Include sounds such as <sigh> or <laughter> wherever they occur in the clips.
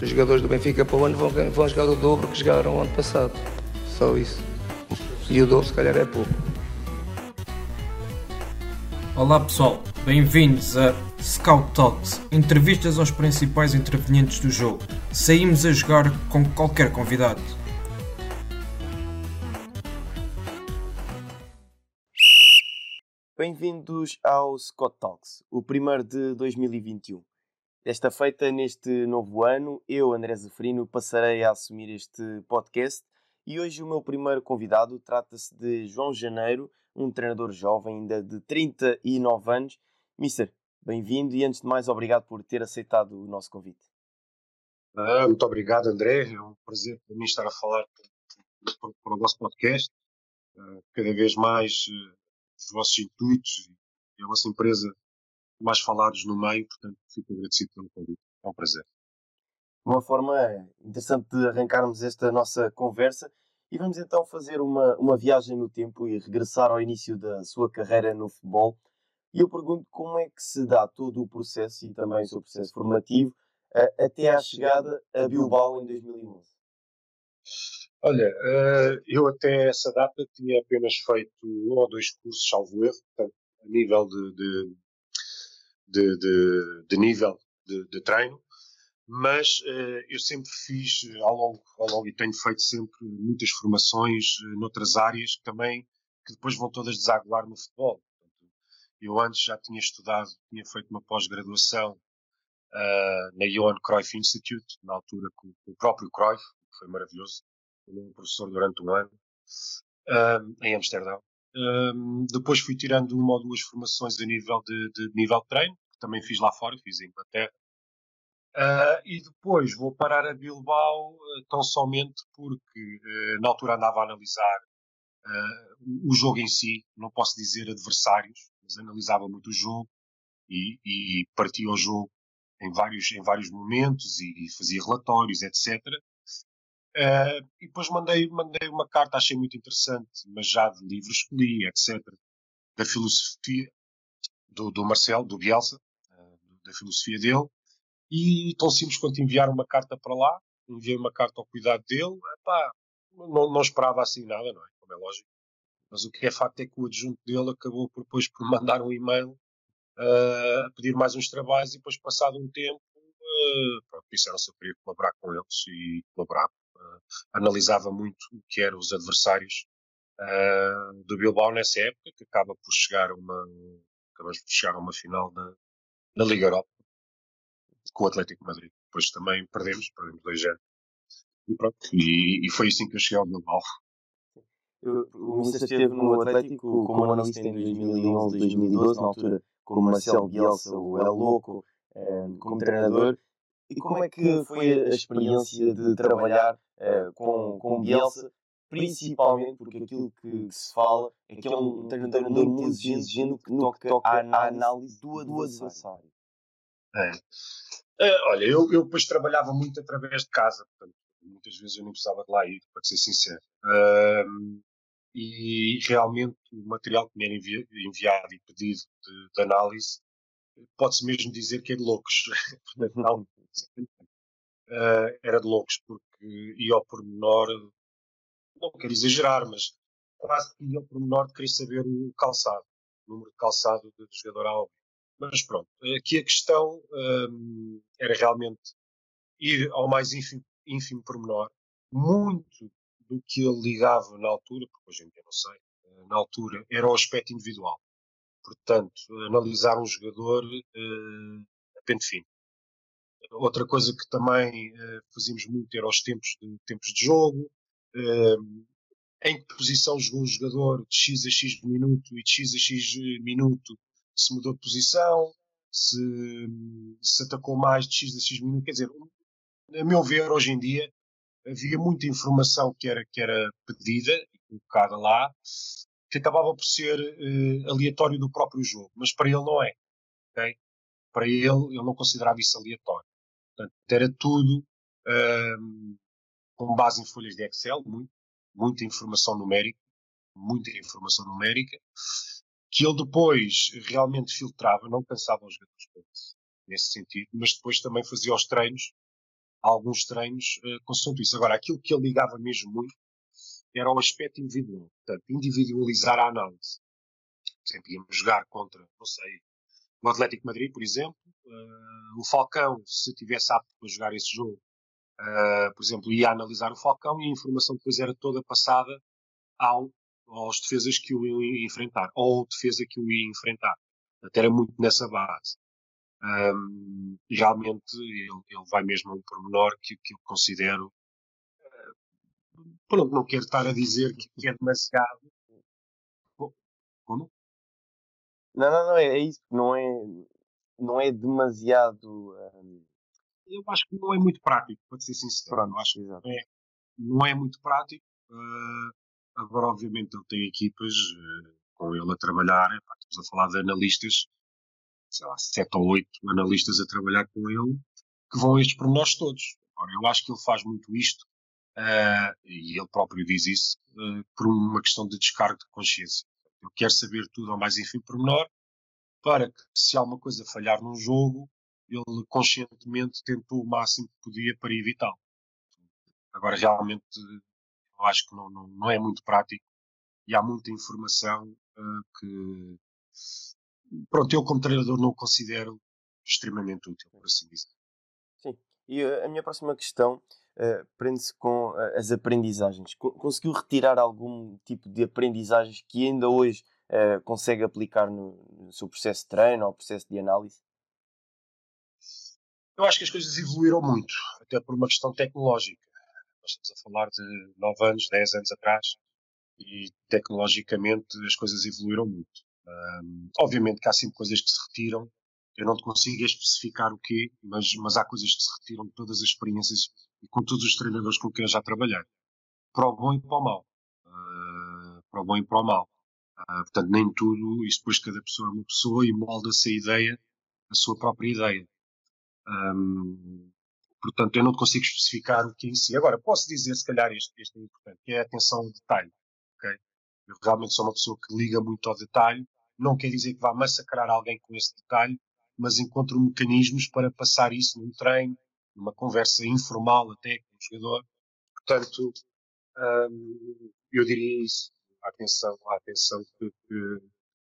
Os jogadores do Benfica para o ano vão, vão jogar o dobro que jogaram o ano passado. Só isso. E o dobro se calhar é pouco. Olá pessoal, bem-vindos a Scout Talks, entrevistas aos principais intervenientes do jogo. Saímos a jogar com qualquer convidado. Bem-vindos ao Scott Talks, o primeiro de 2021. Desta feita, neste novo ano, eu, André Zafrino, passarei a assumir este podcast e hoje o meu primeiro convidado trata-se de João Janeiro, um treinador jovem, ainda de 39 anos. Mister, bem-vindo e antes de mais, obrigado por ter aceitado o nosso convite. Ah, muito obrigado, André. É um prazer para mim estar a falar para o vosso podcast. Ah, cada vez mais ah, os vossos intuitos e a vossa empresa mais falados no meio, portanto, fico agradecido pelo convite. É um prazer. Uma forma interessante de arrancarmos esta nossa conversa e vamos então fazer uma, uma viagem no tempo e regressar ao início da sua carreira no futebol. E eu pergunto como é que se dá todo o processo e também o seu processo formativo até à chegada a Bilbao em 2011. Olha, eu até essa data tinha apenas feito um ou dois cursos, salvo erro, portanto, a nível de, de, de, de, de nível de, treino, mas eu sempre fiz ao longo, ao longo e tenho feito sempre muitas formações noutras áreas que também que depois vão todas desaguar no futebol. Eu antes já tinha estudado, tinha feito uma pós-graduação uh, na Johan Cruyff Institute, na altura com, com, o próprio Cruyff, que foi maravilhoso, foi professor durante um ano, uh, em Amsterdão. Uh, depois fui tirando uma ou duas formações a nível de, de nível de treino, que também fiz lá fora, fiz em Inglaterra. e depois vou parar a Bilbao tão somente porque na altura andava a analisar o jogo em si, não posso dizer adversários, mas analisava muito o jogo e, e partia o jogo em vários, em vários momentos e, e fazia relatórios, etc. Eh, e depois mandei, mandei uma carta, achei muito interessante, mas já de livros que li, etc. Da filosofia do, do Marcelo, do Bielsa, uh, da filosofia dele. E tão simples quanto enviar uma carta para lá, enviei uma carta ao cuidado dele. Epá, não, não esperava assim nada, não é? Como é lógico. Mas o que é facto é que o adjunto dele acabou por, depois por mandar um e-mail uh, a pedir mais uns trabalhos e depois, passado um tempo, uh, pronto, disseram se eu queria colaborar com eles e colaborava. Uh, analisava muito o que eram os adversários uh, do Bilbao nessa época, que acaba por chegar a uma, acabamos por chegar a uma final da, da Liga Europa com o Atlético Madrid. Depois também perdemos, perdemos 2 0 e pronto, e, e, foi assim que eu cheguei ao Bilbao. O Ministro esteve no Atlético como analista em 2011, 2012, na altura como Marcelo Bielsa, o El Loco, eh, como treinador. E como é que foi a experiência de trabalhar eh, com, com Bielsa, principalmente porque aquilo que, se fala é que é um treinador muito exigente no que toca à análise do adversário. É. É, olha, eu, eu depois trabalhava muito através de casa, portanto, muitas vezes eu nem precisava de lá ir, para ser sincero. Um, e realmente o material que me era enviado e pedido de, de análise pode-se mesmo dizer que é de loucos. <laughs> Não, uh, era de loucos, porque ia ao pormenor, não quero exagerar, mas quase que ia ao pormenor de querer saber o calçado, o número de calçado do jogador alvo. Mas pronto, aqui a questão um, era realmente ir ao mais ínfimo, ínfimo pormenor, muito do que ele ligava na altura, porque hoje em dia não sei, eh, na altura, era o aspecto individual. Portanto, analisar um jogador uh, a pente fino. Outra coisa que também uh, fazíamos muito era os tempos de, tempos de jogo, uh, em que posição jogou o jogador de X a X minuto e de X a X minuto se mudou de posição, se, se atacou mais de X a X minuto. Quer dizer, a meu ver, hoje em dia, havia muita informação que era, que era pedida e colocada lá, que acabava por ser uh, aleatório do próprio jogo, mas para ele não é. Okay? Para ele, ele não considerava isso aleatório. Portanto, era tudo com base em folhas de Excel, muito, muita informação numérica, muita informação numérica, que ele depois realmente filtrava, não cansava os jogadores nesse sentido, mas depois também fazia os treinos, alguns treinos uh, consoante isso. Agora, aquilo que ele ligava mesmo muito era o aspecto individual, portanto, individualizar a análise. Por exemplo, íamos jogar contra, não sei, o Atlético Madrid, por exemplo, uh, o Falcão, se tivesse apto para jogar esse jogo, uh, por exemplo, ia analisar o Falcão e a informação depois era toda passada ao, aos defesas que o iam enfrentar, ou defesa que o ia enfrentar. Até era muito nessa base. Um, realmente ele, ele, vai mesmo a um pormenor que, que eu considero uh, pronto, não quero estar a dizer que, que é demasiado Não, não, não, é, é isso, não é, não é demasiado. Um... Eu acho que não é muito prático, para ser sincero. Pronto, acho que não é, não é muito prático. Uh, agora, obviamente, ele tem equipas uh, com ele a trabalhar. estamos a falar de analistas, sei lá, sete ou oito analistas a trabalhar com ele, que vão estes pormenores todos. Agora, eu acho que ele faz muito isto, uh, e ele próprio diz isso, por uma questão de descargo de consciência. Eu quero saber tudo ao mais ínfimo pormenor para que, se alguma coisa falhar num jogo, ele conscientemente tentou o máximo que podia para evitá-lo. Agora, realmente, eu acho que não, não, não, é muito prático e há muita informação uh, que, pronto, eu como treinador não considero extremamente útil, por assim dizer. Sim, e uh, a minha próxima questão uh, prende-se com uh, as aprendizagens. Co conseguiu retirar algum tipo de aprendizagens que ainda hoje uh, consegue aplicar no, no, seu processo de treino ou processo de análise? Eu acho que as coisas evoluíram muito, até por uma questão tecnológica. Nós estamos a falar de 9 anos, 10 anos atrás, e tecnologicamente as coisas evoluíram muito. Um, obviamente que há sempre coisas que se retiram, eu não te consigo especificar o quê, mas, mas há coisas que se retiram de todas as experiências e com todos os treinadores com quem eu já trabalhei. Para o bom e para o mal. Uh, para o bom e para o mal. Uh, portanto, nem tudo, e depois cada pessoa é uma pessoa e molda-se a ideia, a sua própria ideia. Um, portanto, eu não consigo especificar o que é em si. Agora, posso dizer, se calhar, este, este é importante, que é a atenção ao detalhe. Okay? Eu realmente sou uma pessoa que liga muito ao detalhe. Não quer dizer que vá massacrar alguém com esse detalhe, mas encontro mecanismos para passar isso num treino, numa conversa informal até com o jogador. Portanto, hum, eu diria isso. A atenção, a atenção que, que,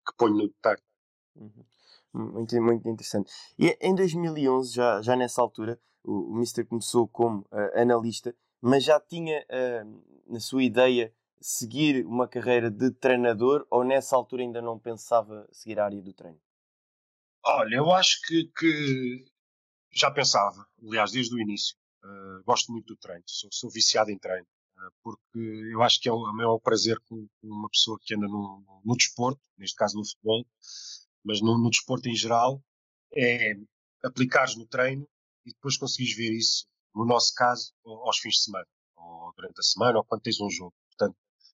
que ponho no detalhe. Uhum. Muito, muito interessante. E em 2011, já, já nessa altura, o, o Mister começou como uh, analista, mas já tinha uh, na sua ideia seguir uma carreira de treinador ou nessa altura ainda não pensava seguir a área do treino? Olha, eu acho que, que já pensava, aliás, desde o início. Uh, gosto muito do treino, sou, sou viciado em treino, uh, porque eu acho que é o, é o maior prazer com, uma pessoa que anda no, no, desporto, neste caso no futebol, mas no, no desporto em geral, é aplicares no treino e depois conseguires ver isso, no nosso caso, aos fins de semana, ou durante a semana, ou quando tens um jogo. Portanto,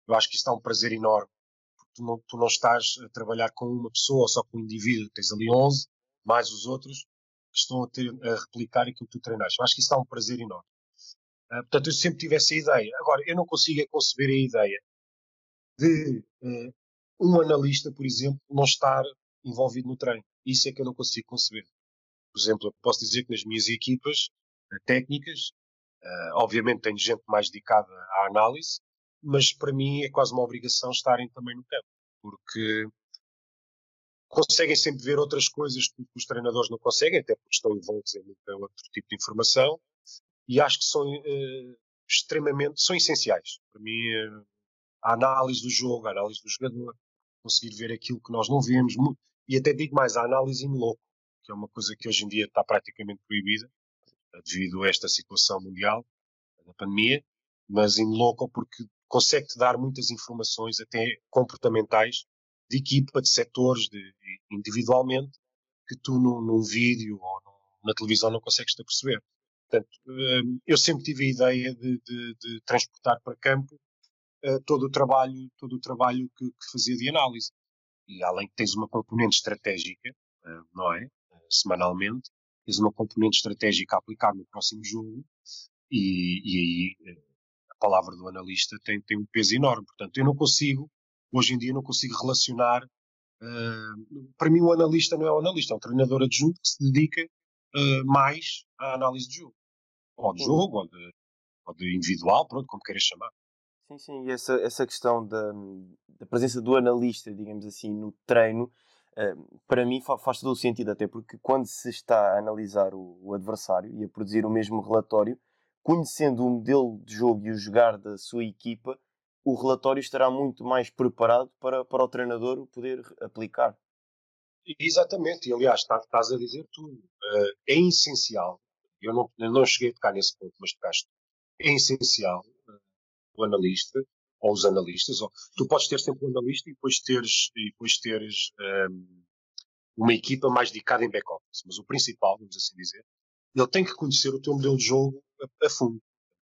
eu acho que isso dá um prazer enorme, tu não, tu não estás a trabalhar com uma pessoa ou só com um indivíduo, tens ali 11, mais os outros, que estão a, ter, a replicar aquilo que tu treinaste. Eu acho que isso dá um prazer enorme. Uh, portanto, eu sempre tive essa ideia. Agora, eu não consigo é conceber a ideia de uh, um analista, por exemplo, não estar envolvido no treino. Isso é que eu não consigo conceber. Por exemplo, eu posso dizer que nas minhas equipas uh, técnicas, obviamente tenho gente mais dedicada à análise, mas para mim é quase uma obrigação estarem também no campo, porque conseguem sempre ver outras coisas que os treinadores não conseguem, até porque estão envolvidos em outro tipo de informação, e acho que são uh, extremamente, são essenciais. Para mim, uh, a análise do jogo, a análise do jogador, conseguir ver aquilo que nós não vemos, e até digo mais, a análise em loco, que é uma coisa que hoje em dia está praticamente proibida, devido a esta situação mundial, da pandemia, mas em loco porque consegue-te dar muitas informações, até comportamentais, de equipa, de setores, de, individualmente, que tu num, num vídeo ou num, na televisão não consegues te perceber. Portanto, uh, eu sempre tive a ideia de, de, de transportar para campo uh, todo o trabalho, todo o trabalho que, que, fazia de análise. E além que tens uma componente estratégica, não é? semanalmente, tens uma componente estratégica a aplicar no próximo jogo e, e aí palavra do analista tem, tem um peso enorme. Portanto, eu não consigo, hoje em dia, não consigo relacionar. Uh, para mim, o analista não é o analista, é um treinador adjunto que se dedica uh, mais à análise de jogo. Ou de jogo, ou de, ou de individual, pronto, como queiras chamar. Sim, sim, e essa, essa questão da, da presença do analista, digamos assim, no treino, uh, para mim faz todo o sentido, até porque quando se está a analisar o, o adversário e a produzir o mesmo relatório, conhecendo o modelo de jogo e o jogar da sua equipa, o relatório estará muito mais preparado para, para o treinador poder aplicar. Exatamente, e aliás, estás a dizer tudo. Uh, é essencial, eu não, não cheguei a tocar nesse ponto, mas tocaste. É essencial uh, o analista, ou os analistas, ou, tu podes ter sempre um analista e depois teres, e depois teres um, uma equipa mais dedicada em back-office. Mas o principal, vamos assim dizer, ele tem que conhecer o teu modelo de jogo a, a fundo.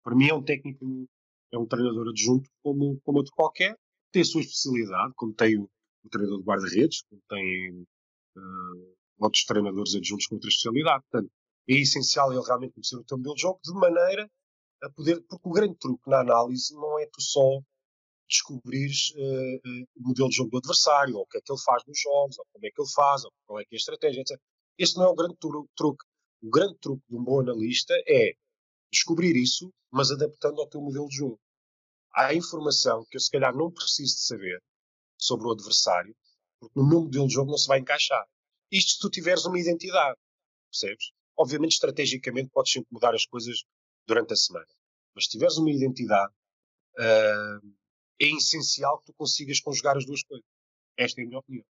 Para mim é um técnico, é um treinador adjunto como, como outro qualquer, tem a sua especialidade, como tem o, o treinador de guarda-redes, como tem uh, outros treinadores adjuntos com outra especialidade. Portanto, é essencial ele realmente conhecer o teu modelo de jogo de maneira a poder, porque o grande truque na análise não é tu só descobrires uh, uh, o modelo de jogo do adversário, ou o que é que ele faz nos jogos, ou como é que ele faz, ou qual é que é a estratégia, etc. Este não é o grande truque. O grande truque de um bom analista é descobrir isso, mas adaptando ao teu modelo de jogo. Há informação que eu se calhar não preciso de saber sobre o adversário, porque no meu modelo de jogo não se vai encaixar. Isto se tu tiveres uma identidade, percebes? Obviamente, estrategicamente, podes sempre mudar as coisas durante a semana. Mas se tiveres uma identidade, uh, é essencial que tu consigas conjugar as duas coisas. Esta é a minha opinião.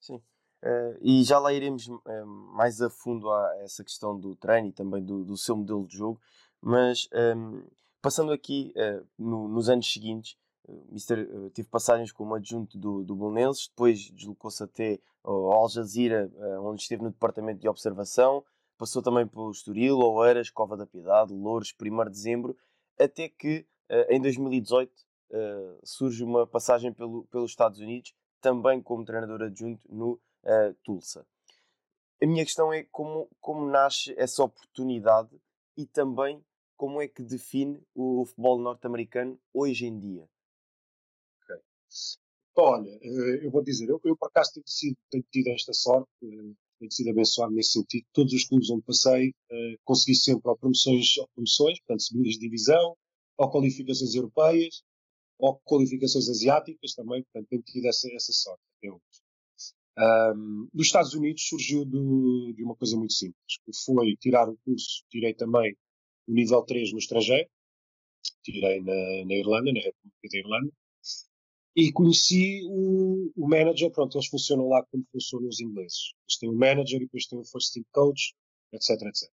Sim. Uh, e já lá iremos uh, mais a fundo a essa questão do treino e também do, do seu modelo de jogo, mas um, ehm, passando aqui uh, no, nos anos seguintes, Mister teve passagens como adjunto do, do depois deslocou-se até ao Al Jazeera, onde esteve no departamento de observação, passou também pelo Estoril, Oeiras, Cova da Piedade, Louros, 1 de dezembro, até que em 2018 surge uma passagem pelo, pelos Estados Unidos, também como treinador adjunto no uh, Tulsa. A minha questão é como, como nasce essa oportunidade e também como é que define o futebol norte-americano hoje em dia. Okay. Olha, eh, eu vou dizer, eu, eu por acaso tenho, sido, tenho tido esta sorte, eh, tenho sido abençoado nesse sentido. Todos os clubes onde passei, consegui sempre ou promoções, ou promoções, portanto, subidas de divisão, ou qualificações europeias, ou qualificações asiáticas também, portanto, tenho tido essa, essa sorte. Um, dos Estados Unidos surgiu de, de, uma coisa muito simples, que foi tirar o curso, tirei também o nível 3 no estrangeiro, tirei na, na Irlanda, na República da Irlanda, e conheci o, o, manager, pronto, eles funcionam lá como funcionam os ingleses. Eles têm o manager e depois têm o first team coach, etc, etc.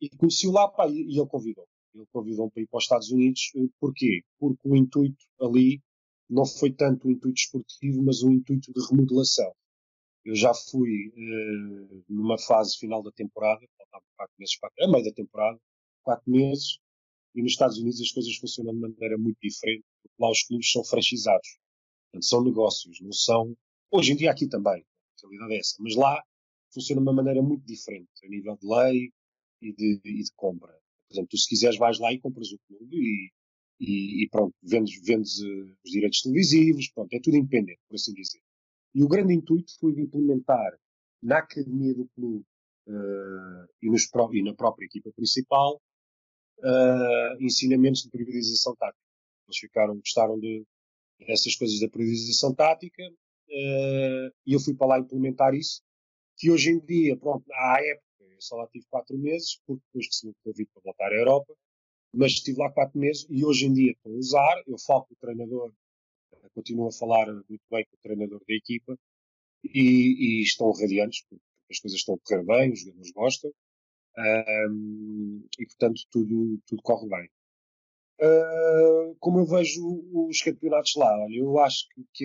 E conheci-o lá, pá, e, e ele convidou. Ele convidou-me para ir para os Estados Unidos. Eh, porquê? Porque o intuito ali não foi tanto o intuito esportivo, mas o intuito de remodelação. Eu já fui uh, numa fase final da temporada, faltavam quatro meses para a meio da temporada, quatro meses, e nos Estados Unidos as coisas funcionam de maneira muito diferente, porque lá os clubes são franchisados. Portanto, são negócios, não são. Hoje em dia aqui também, a realidade é essa, mas lá funciona de uma maneira muito diferente, a nível de lei e de, e de compra. Por exemplo, tu se quiseres vais lá e compras o clube e, e, e pronto, vendes, vendes uh, os direitos televisivos, pronto, é tudo independente, por assim dizer. E o grande intuito foi de implementar na academia do clube uh, e, nos, e, na própria equipa principal uh, ensinamentos de periodização tática. Eles ficaram, gostaram de essas coisas da periodização tática uh, e eu fui para lá implementar isso, que hoje em dia, pronto, à época, eu só lá tive quatro meses, porque depois recebi o convite para voltar à Europa, mas estive lá quatro meses e hoje em dia estou a usar, eu falo com o treinador continuo a falar muito bem com o treinador da equipa e, e estão radiantes, porque as coisas estão a correr bem, os jogadores gostam um, e, portanto, tudo, tudo corre bem. Uh, como eu vejo os campeonatos lá, olha, eu acho que, que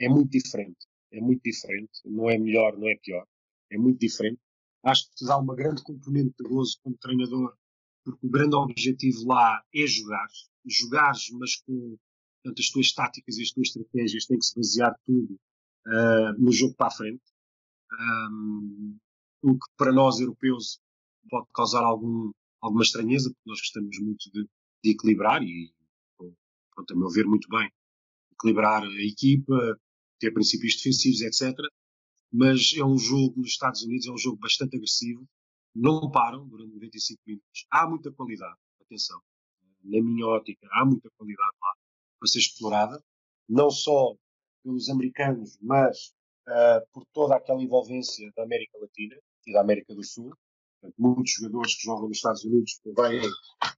é, é muito diferente. É muito diferente. Não é melhor, não é pior. É muito diferente. Acho que te dá uma grande componente de gozo como treinador, porque o grande objetivo lá é jogar. Jogares, mas com portanto, as tuas táticas e as tuas estratégias têm que se basear tudo uh, no jogo para a frente. Um, o que para nós europeus pode causar algum, alguma estranheza, porque nós gostamos muito de, de equilibrar e, pronto, a meu ver, muito bem, equilibrar a equipa, ter princípios defensivos, etc. Mas é um jogo nos Estados Unidos, é um jogo bastante agressivo, não param durante 95 minutos. Há muita qualidade, atenção, na minha ótica, há muita qualidade lá para ser explorada, não só pelos americanos, mas uh, por toda aquela envolvência da América Latina e da América do Sul. Portanto, muitos jogadores que jogam nos Estados Unidos vêm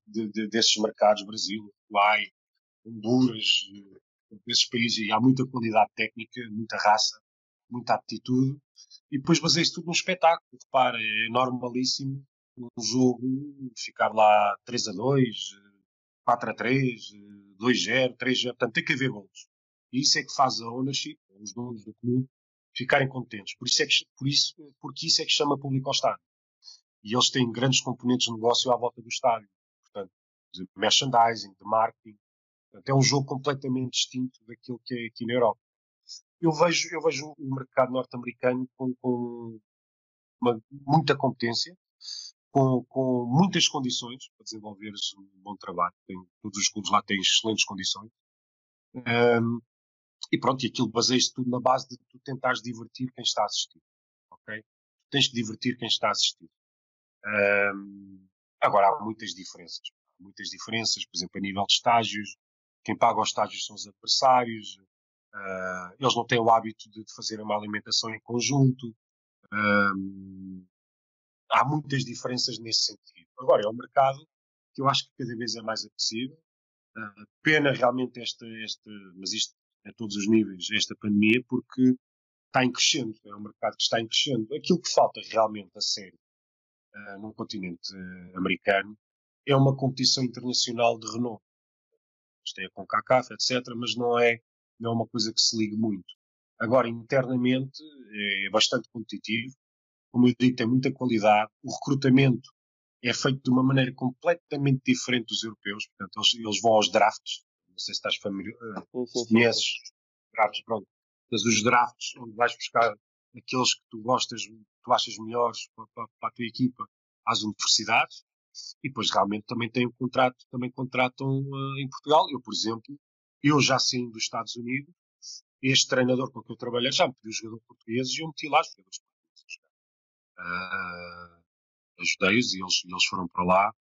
de, de, desses mercados, Brasil, Uruguai, Honduras, desses países, e há muita qualidade técnica, muita raça, muita aptitude, e depois baseia-se tudo num espetáculo. Repara, é normalíssimo um jogo ficar lá 3 a 2, 4 a 3, 2-0, 3-0, portanto tem que haver gols. E isso é que faz a ownership, os donos do clube, ficarem contentes. Por isso é que, por isso, porque isso é que chama público ao estádio. E eles têm grandes componentes de negócio à volta do estádio. Portanto, de merchandising, de marketing. Portanto, é um jogo completamente distinto daquilo que é aqui na Europa. Eu vejo, eu vejo o mercado norte-americano com, com uma, muita competência, com, com, muitas condições para desenvolveres um bom trabalho. Tem, todos os clubes lá têm excelentes condições. Um, e pronto, e aquilo baseia-se tudo na base de tu tentares divertir quem está a assistir. Ok? Tu tens que divertir quem está a assistir. Um, agora, há muitas diferenças. Há muitas diferenças, por exemplo, a nível de estágios. Quem paga os estágios são os adversários. Uh, eles não têm o hábito de, de fazer uma alimentação em conjunto. Um, há muitas diferenças nesse sentido. Agora, é um mercado que eu acho que cada vez é mais acessível. Uh, pena realmente esta, esta, mas isto a todos os níveis esta pandemia porque está em crescendo, é um mercado que está em crescendo. Aquilo que falta realmente a sério uh, no continente uh, americano é uma competição internacional de renome. Eles têm a CONCACAF, etc., mas não é, não é uma coisa que se ligue muito. Agora, internamente, é bastante competitivo. Como eu digo, tem muita qualidade. O recrutamento é feito de uma maneira completamente diferente dos europeus. Portanto, eles, eles vão aos drafts não sei se estás familiar, se conheces drafts, pronto. Mas os drafts onde vais buscar aqueles que tu gostas, tu achas melhores para, para, para a tua equipa às universidades e depois realmente também têm um contrato, também contratam uh, em Portugal. Eu, por exemplo, eu já saí dos Estados Unidos, este treinador com quem eu trabalhei já me pediu jogador português e eu meti lá jogadores portugueses. Uh, Ajudei-os e eles, eles foram para lá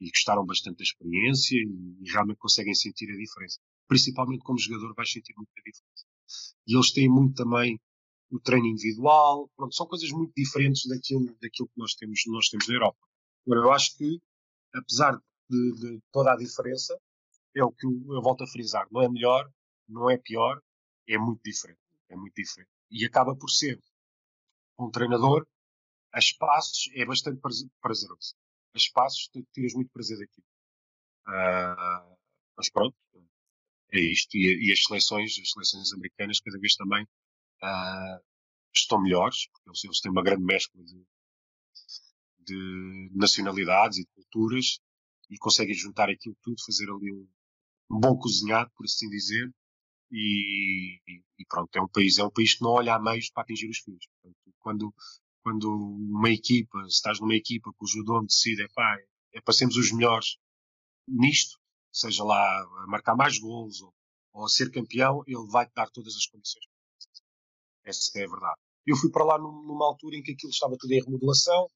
e gostaram bastante da experiência e, e, realmente conseguem sentir a diferença. Principalmente como jogador vais sentir muita diferença. E eles têm muito também o treino individual, pronto, são coisas muito diferentes daquilo, daquilo que nós temos, nós temos na Europa. Agora, eu acho que, apesar de, de toda a diferença, é o que eu, eu volto a frisar, não é melhor, não é pior, é muito diferente, é muito diferente. E acaba por ser um treinador a espaços é bastante prazeroso espaços, tu tiras muito prazer daqui. Uh, mas pronto, é isto. E, e, as seleções, as seleções americanas cada vez também uh, estão melhores, porque eles, eles, têm uma grande mescla de, de, nacionalidades e de culturas e conseguem juntar aquilo tudo, fazer ali um, um bom cozinhado, por assim dizer. E, e, pronto, é um país, é um país que não olha a meios para atingir os fins. Portanto, quando, quando uma equipa, se estás numa equipa cujo dono decide, é pá, é para sermos os melhores nisto, seja lá marcar mais gols ou, ou ser campeão, ele vai-te dar todas as condições. Essa é a verdade. Eu fui para lá numa altura em que aquilo estava tudo em remodelação,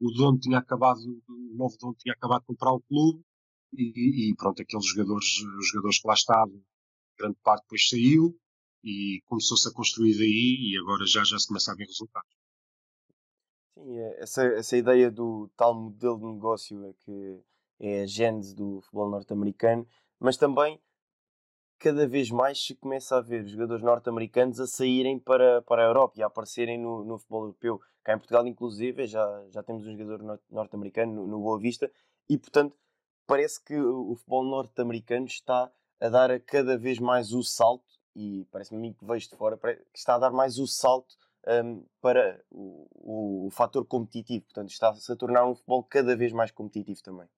o dono tinha acabado, o novo dono tinha acabado de comprar o clube e, e pronto, aqueles jogadores, os jogadores que lá estavam, grande parte depois saiu e começou-se a construir daí e agora já, já se começa a ver resultados. Sim, é, essa, essa ideia do tal modelo de negócio é que é a gênese do futebol norte-americano, mas também cada vez mais se começa a ver jogadores norte-americanos a saírem para, para a Europa e a aparecerem no, no futebol europeu. Cá em Portugal, inclusive, já, já temos um jogador norte-americano no, no Boa Vista e, portanto, parece que o, futebol norte-americano está a dar cada vez mais o salto, e parece-me que vejo de fora, que está a dar mais o salto um, para o, o, fator competitivo. Portanto, está-se a tornar um futebol cada vez mais competitivo também.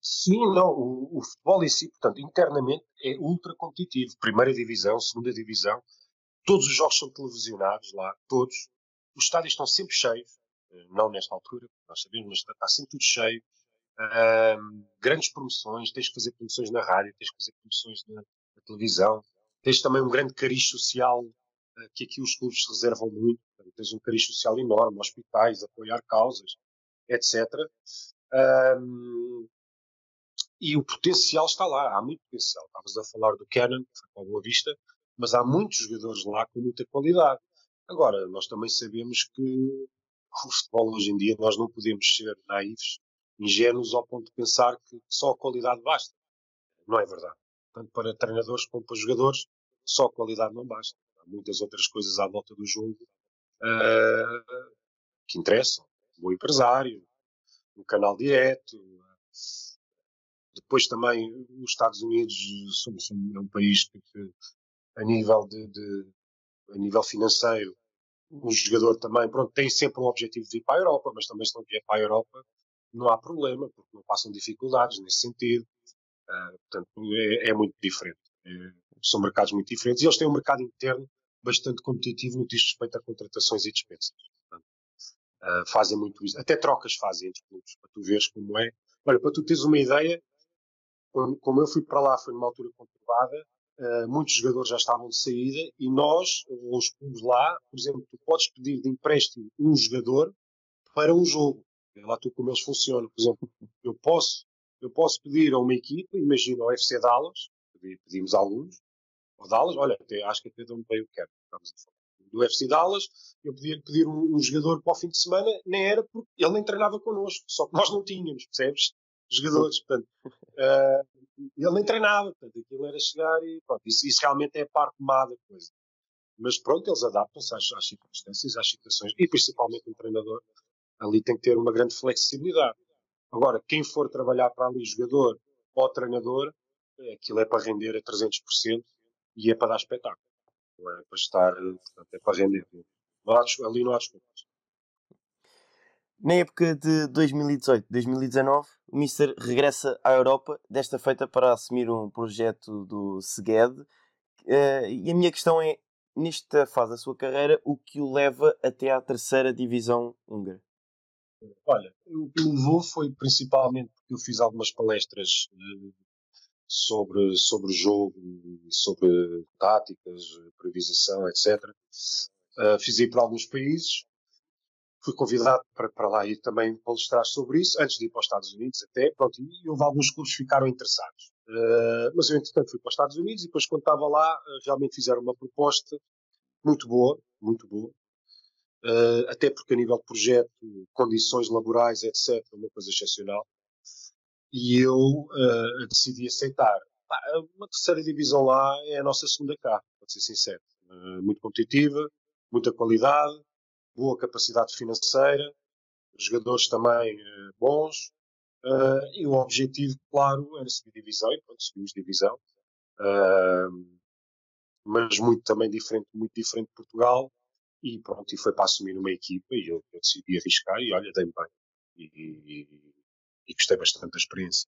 Sim, não, o, o, futebol em si, portanto, internamente é ultra competitivo. Primeira divisão, segunda divisão, todos os jogos são televisionados lá, todos. Os estádios estão sempre cheios, eh, não nesta altura, nós sabemos, mas está sempre tudo cheio. Um, grandes promoções, tens que fazer promoções na rádio, tens que fazer promoções na, na televisão, tens também um grande cariz social que aqui os clubes se reservam muito, tens um cariz social enorme, hospitais, apoiar causas, etc. Um, e o potencial está lá, há muito potencial. Estavas a falar do Canon, que foi para a Boa Vista, mas há muitos jogadores lá com muita qualidade. Agora, nós também sabemos que o futebol hoje em dia nós não podemos ser naivos, ingênuos ao ponto de pensar que só a qualidade basta. Não é verdade. Tanto para treinadores como para jogadores, só a qualidade não basta. Muitas outras coisas à volta do jogo uh, que interessam. Um bom empresário, um canal direto, depois também os Estados Unidos somos um, um país que, que a nível de, de, a nível financeiro o jogador também pronto tem sempre um objetivo de ir para a Europa mas também se não vier para a Europa não há problema porque não passam dificuldades nesse sentido. Uh, portanto é, é, muito diferente. É, são mercados muito diferentes. E eles têm um mercado interno bastante competitivo no que diz respeito a contratações e dispensas portanto, uh, fazem muito isso até trocas fazem entre clubes para tu veres como é olha para tu teres uma ideia como eu fui para lá, foi numa altura conturbada, uh, muitos jogadores já estavam de saída e nós, os clubes lá, por exemplo, tu podes pedir de empréstimo um jogador para um jogo. Lá tu como eles funcionam. Por exemplo, eu posso, eu posso pedir a uma equipa, imagina o FC Dallas, pedimos alguns, ao Dallas, olha, até, acho que até deu-me bem o quero. Estamos a falar. Do FC Dallas, eu podia pedir um, um, jogador para o fim de semana, nem era porque ele nem treinava connosco, só que nós não tínhamos, percebes? <laughs> jogadores. Portanto, uh, ele nem treinava, portanto, aquilo era chegar e pronto, isso, isso realmente é a parte má da coisa. Mas pronto, eles adaptam-se às, às circunstâncias, às situações, e principalmente um treinador ali tem que ter uma grande flexibilidade. Agora, quem for trabalhar para ali, jogador ou treinador, aquilo é para render a 300% e é para dar espetáculo. Não é para estar, portanto, é para render. Não há, ali não há desculpas. Na época de 2018-2019, o Mister regressa à Europa, desta feita para assumir um projeto do Seged. Uh, e a minha questão é, nesta fase da sua carreira, o que o leva até à terceira divisão húngara? Olha, o que me levou foi principalmente porque eu fiz algumas palestras uh, sobre, sobre o jogo, sobre táticas, previsação, etc. Uh, eh, fiz ir para alguns países, fui convidado para, para lá ir também palestrar sobre isso, antes de ir para os Estados Unidos até, pronto, e houve alguns clubes que ficaram interessados. Uh, mas eu, entretanto, fui para os Estados Unidos e depois, quando estava lá, uh, realmente fizeram uma proposta muito boa, muito boa, uh, até porque a nível de projeto, condições laborais, etc., uma coisa excepcional, e eu decidi aceitar. uma terceira divisão lá é a nossa segunda cá, para ser sincero. muito competitiva, muita qualidade, boa capacidade financeira, jogadores também uh, bons, uh, e o objetivo, claro, era subir divisão, e pronto, subimos divisão, uh, mas muito também diferente, muito diferente de Portugal, e pronto, e foi para assumir uma equipa, e eu, eu decidi arriscar, e olha, dei-me bem, e, e, e gostei bastante da experiência.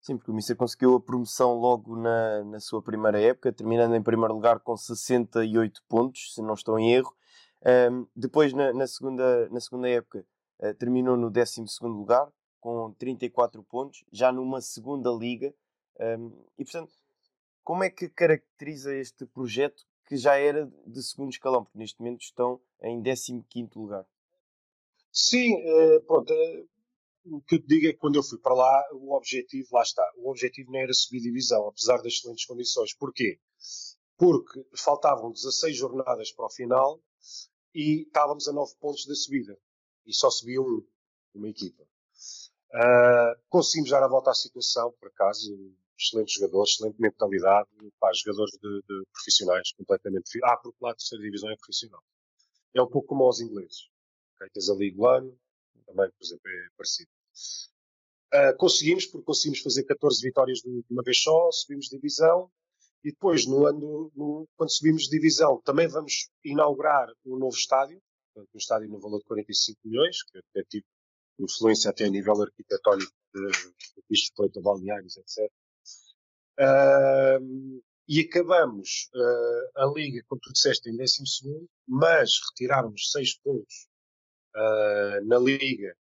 Sim, porque o Missa conseguiu a promoção logo na, na sua primeira época, terminando em primeiro lugar com 68 pontos, se não estou em erro, um, depois, na, na, segunda, na segunda época, uh, terminou no 12 lugar, com 34 pontos, já numa segunda liga. Um, e, portanto, como é que caracteriza este projeto que já era de segundo escalão? Porque neste momento estão em 15 lugar. Sim, uh, pronto. Uh, o que eu te digo é que quando eu fui para lá, o objetivo, lá está, o objetivo não era subir divisão, apesar das excelentes condições. Porquê? Porque faltavam 16 jornadas para o final e estávamos a 9 pontos da subida. E só subia um, uma equipa. Uh, conseguimos dar a volta à situação, por acaso, excelentes jogadores, excelente mentalidade, pá, jogadores de, de profissionais, completamente. Ah, porque lá a terceira divisão é profissional. É um pouco como aos ingleses. Okay? Tens a League One, também, por exemplo, é parecido. Uh, conseguimos, porque conseguimos fazer 14 vitórias de uma vez só, subimos divisão E depois, no ano, no, quando subimos divisão, também vamos inaugurar um novo estádio, um estádio no valor de 45 milhões, que até tive influência até a nível arquitetónico de, pistas de balneários, etc. Uh, e acabamos uh, a Liga, como tu disseste, em 12, mas retiraram-nos 6 pontos uh, na Liga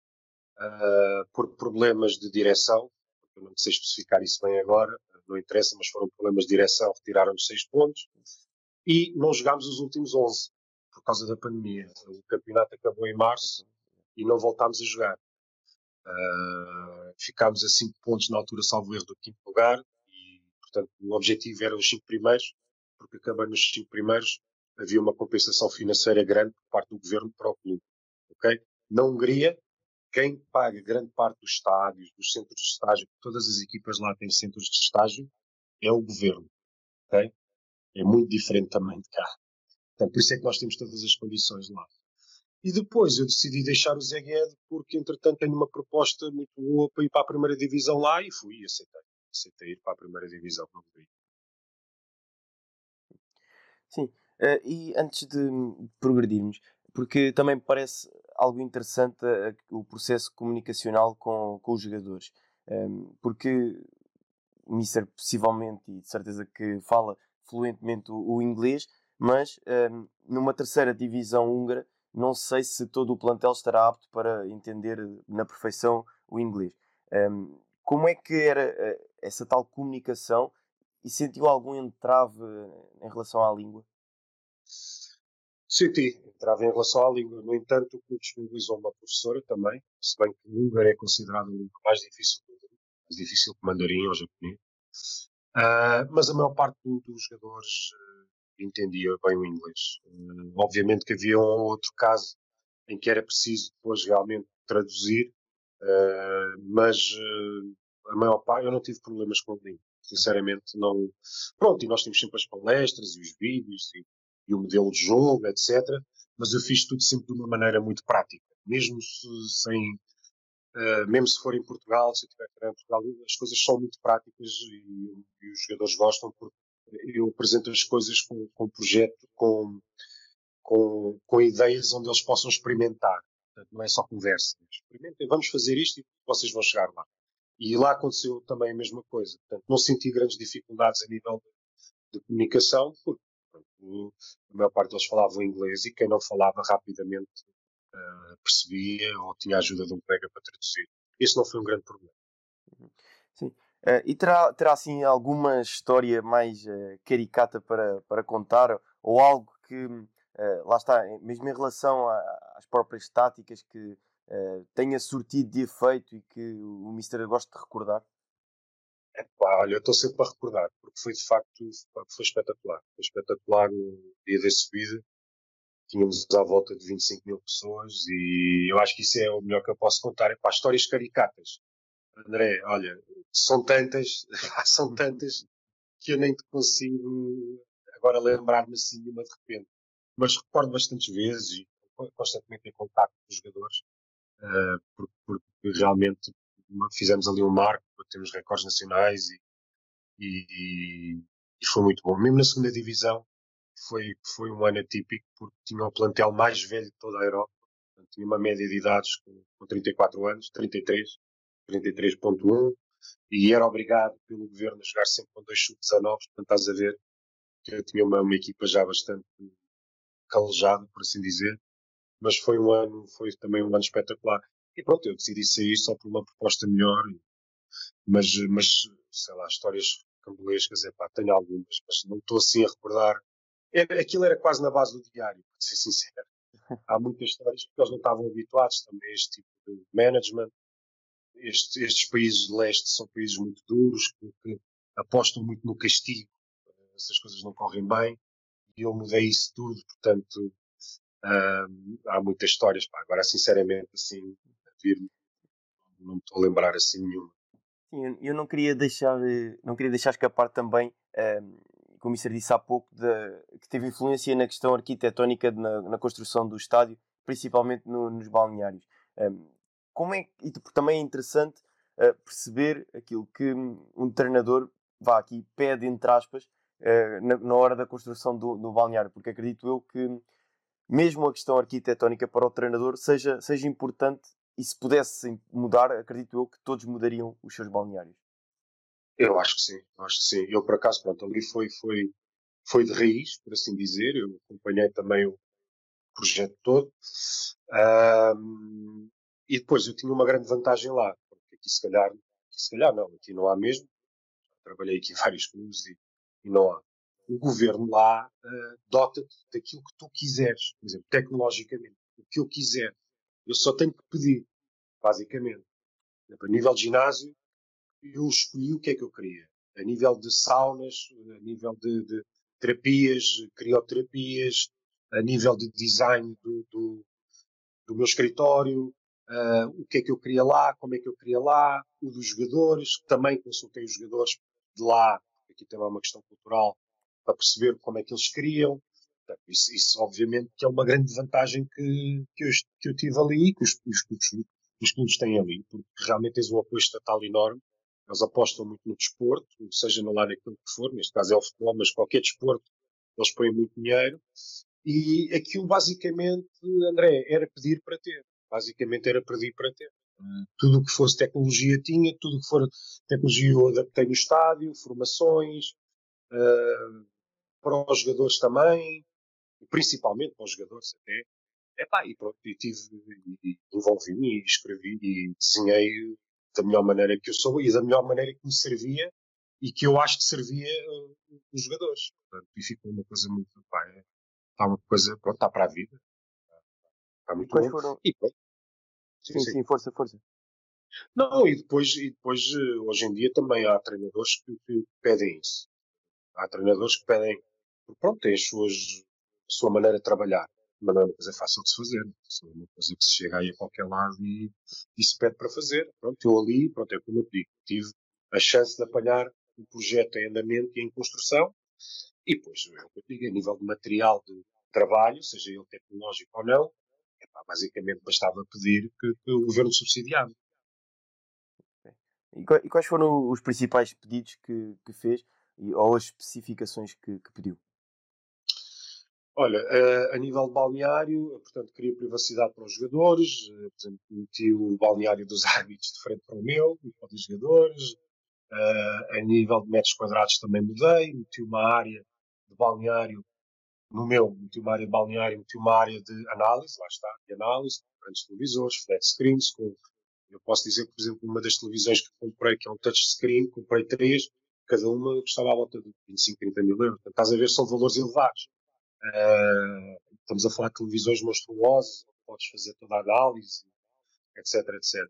uh, por problemas de direção. Eu não sei especificar isso bem agora, não interessa, mas foram problemas de direção, retiraram-nos 6 pontos. E não jogámos os últimos 11 por causa da pandemia. O campeonato acabou em março e não voltámos a jogar. Uh, ficámos a 5 pontos na altura, salvo erro, do quinto lugar. E, portanto, o objetivo era os 5 primeiros, porque acabando nos 5 primeiros havia uma compensação financeira grande por parte do governo para o clube. Okay? Na Hungria, quem paga grande parte dos estádios, dos centros de estágio, todas as equipas lá têm centros de estágio, é o governo. Okay? É muito diferente também de cá. Portanto, por isso é que nós temos todas as condições lá. E depois eu decidi deixar o Zé Guedes porque, entretanto, tenho uma proposta muito boa para ir para a primeira divisão lá e fui e aceitei. Aceitei ir para a primeira divisão. Fui. Sim, uh, e antes de progredirmos, porque também me parece algo interessante o processo comunicacional com, com os jogadores, um, porque o Mister possivelmente e de certeza que fala fluentemente o, o inglês, mas um, numa terceira divisão húngara não sei se todo o plantel estará apto para entender na perfeição o inglês. Um, como é que era uh, essa tal comunicação e sentiu algum entrave em relação à língua? Senti, entrave em relação à língua. No entanto, o clube disponibilizou uma professora também, se bem que o húngaro é considerado a língua mais difícil, mais difícil que mandarim ou japonês. Uh, mas a maior parte do, dos jogadores entendia bem o inglês. Uh, obviamente que havia um outro caso em que era preciso depois realmente traduzir, uh, mas uh, a maior parte, eu não tive problemas com a língua. Sinceramente, não. Pronto, e nós temos sempre as palestras e os vídeos e, e o modelo de jogo, etc. Mas eu fiz tudo sempre de uma maneira muito prática. Mesmo se, sem. Uh, mesmo se for em Portugal, se eu estiver em Portugal, as coisas são muito práticas e, e, os jogadores gostam porque eu apresento as coisas com, com projeto, com, com, com ideias onde eles possam experimentar. Portanto, não é só conversa. Experimentem, vamos fazer isto e vocês vão chegar lá. E lá aconteceu também a mesma coisa. Portanto, não senti grandes dificuldades a nível de, de comunicação, porque a maior parte deles falavam inglês e quem não falava rapidamente uh, percebia ou tinha a ajuda de um colega para traduzir. Esse não foi um grande problema. Sim. Uh, e terá, terá assim alguma história mais uh, caricata para, para contar? Ou algo que, lá está, mesmo em relação a, às próprias táticas, que tenha surtido de efeito e que o Mister gosta de recordar? Olha, eu estou sempre a recordar, porque foi de facto foi espetacular. Foi espetacular no dia da subida. Tínhamos à volta de 25 mil pessoas e eu acho que isso é o melhor que eu posso contar. É para histórias caricatas André, olha, são tantas, <laughs> são tantas que eu nem te consigo agora lembrar-me assim uma de repente. Mas recordo bastantes vezes e constantemente em contato com os jogadores, porque, porque, realmente fizemos ali um marco, temos recordes nacionais e, e, e, foi muito bom. Mesmo na segunda divisão foi, foi um ano atípico porque tinha o plantel mais velho de toda a Europa, tinha uma média de idades com, com 34 anos, 33, 33.1 e era obrigado pelo governo a jogar sempre com dois sub-19, portanto estás a ver que eu tinha uma, uma, equipa já bastante calejada, por assim dizer, mas foi um ano, foi também um ano espetacular. E pronto, eu decidi sair só por uma proposta melhor, mas, mas sei lá, histórias cambolescas, é pá, tenho algumas, mas não estou assim a recordar. Era, aquilo era quase na base do diário, para ser sincero. <laughs> Há muitas histórias porque eles não estavam habituados também a este tipo de management estes, estes países de leste são países muito duros, que, que apostam muito no castigo se as coisas não correm bem, e eu mudei isso tudo, portanto, há muitas histórias. Pá. Agora, sinceramente, assim, não me estou a lembrar assim nenhuma. Sim, eu não queria deixar, não queria deixar escapar também, como o Mister disse há pouco, de, que teve influência na questão arquitetónica na, na construção do estádio, principalmente no, nos balneários. Um, como é e também é interessante uh, perceber aquilo que um treinador vá aqui pede entre aspas uh, na, na, hora da construção do, do balneário, porque acredito eu que mesmo a questão arquitetónica para o treinador seja, seja importante e se pudesse mudar, acredito eu que todos mudariam os seus balneários. Eu acho que sim, acho que sim. Eu por acaso, pronto, ali foi, foi, foi de raiz, por assim dizer. Eu acompanhei também o projeto todo. Um, e depois eu tinha uma grande vantagem lá, porque aqui se calhar, aqui se calhar não, aqui não há mesmo. Trabalhei aqui em <laughs> vários clubes e, e não há. O governo lá uh, dota-te daquilo que tu quiseres, por exemplo, tecnologicamente, o que eu quiser. Eu só tenho que pedir, basicamente. A nível de ginásio, eu escolhi o que é que eu queria. A nível de saunas, a nível de, de terapias, crioterapias, a nível de design do, do, do meu escritório, uh, o que é que eu queria lá, como é que eu queria lá, o dos jogadores, também consultei os jogadores de lá, aqui também é uma questão cultural, para perceber como é que eles queriam. Isso, isso obviamente, que é uma grande vantagem que, que, eu, que eu tive ali, que os, os, os, os clubes têm ali, porque realmente tens um apoio estatal enorme eles apostam muito no desporto, seja no lado daquilo que for, neste caso é o futebol, mas qualquer desporto, eles põem muito dinheiro. E aquilo basicamente, André, era pedir para ter. Basicamente era pedir para ter. Tudo o que fosse tecnologia tinha, tudo o que for tecnologia adaptei no estádio, formações, uh, para os jogadores também, principalmente para os jogadores até. Epá, e pronto, e tive, e envolvi-me e escrevi e desenhei da melhor maneira que eu sou e da melhor maneira que me servia e que eu acho que servia uh, os jogadores. Portanto, e ficou uma coisa muito. Pá, é, está uma coisa. Pronto, está para a vida. Está muito Quais bom. Foram... E, sim, sim, sim, sim, força, força. Não, e depois, e depois uh, hoje em dia também há treinadores que, que pedem isso. Há treinadores que pedem. Pronto, têm as suas, sua maneira de trabalhar mas não é uma coisa fácil de se fazer. É uma coisa que se chega aí a qualquer lado e, e se pede para fazer. Pronto, eu ali, pronto, é como eu digo, tive a chance de apanhar um projeto em andamento e em construção e depois, é o que eu digo, a nível de material de trabalho, seja ele tecnológico ou não, basicamente bastava pedir que, que o governo subsidiava. E quais foram os principais pedidos que, que fez ou as especificações que, que pediu? Olha, eh, a nível de balneário, portanto, queria privacidade para os jogadores, eh, por exemplo, meti o balneário dos <laughs> árbitros de frente para o meu e para os jogadores. Eh, a nível de metros quadrados também mudei, meti uma área de balneário no meu, meti uma área de balneário, meti uma área de análise, lá está, de análise, grandes televisores, flat screens, com, eu posso dizer que, por exemplo, uma das televisões que comprei, que é um touchscreen, comprei três, cada uma custava à volta de 25, 30 mil euros. Portanto, estás a ver, são valores elevados. Uh, estamos a falar de televisões monstruosas, podes fazer toda a análise, etc, etc.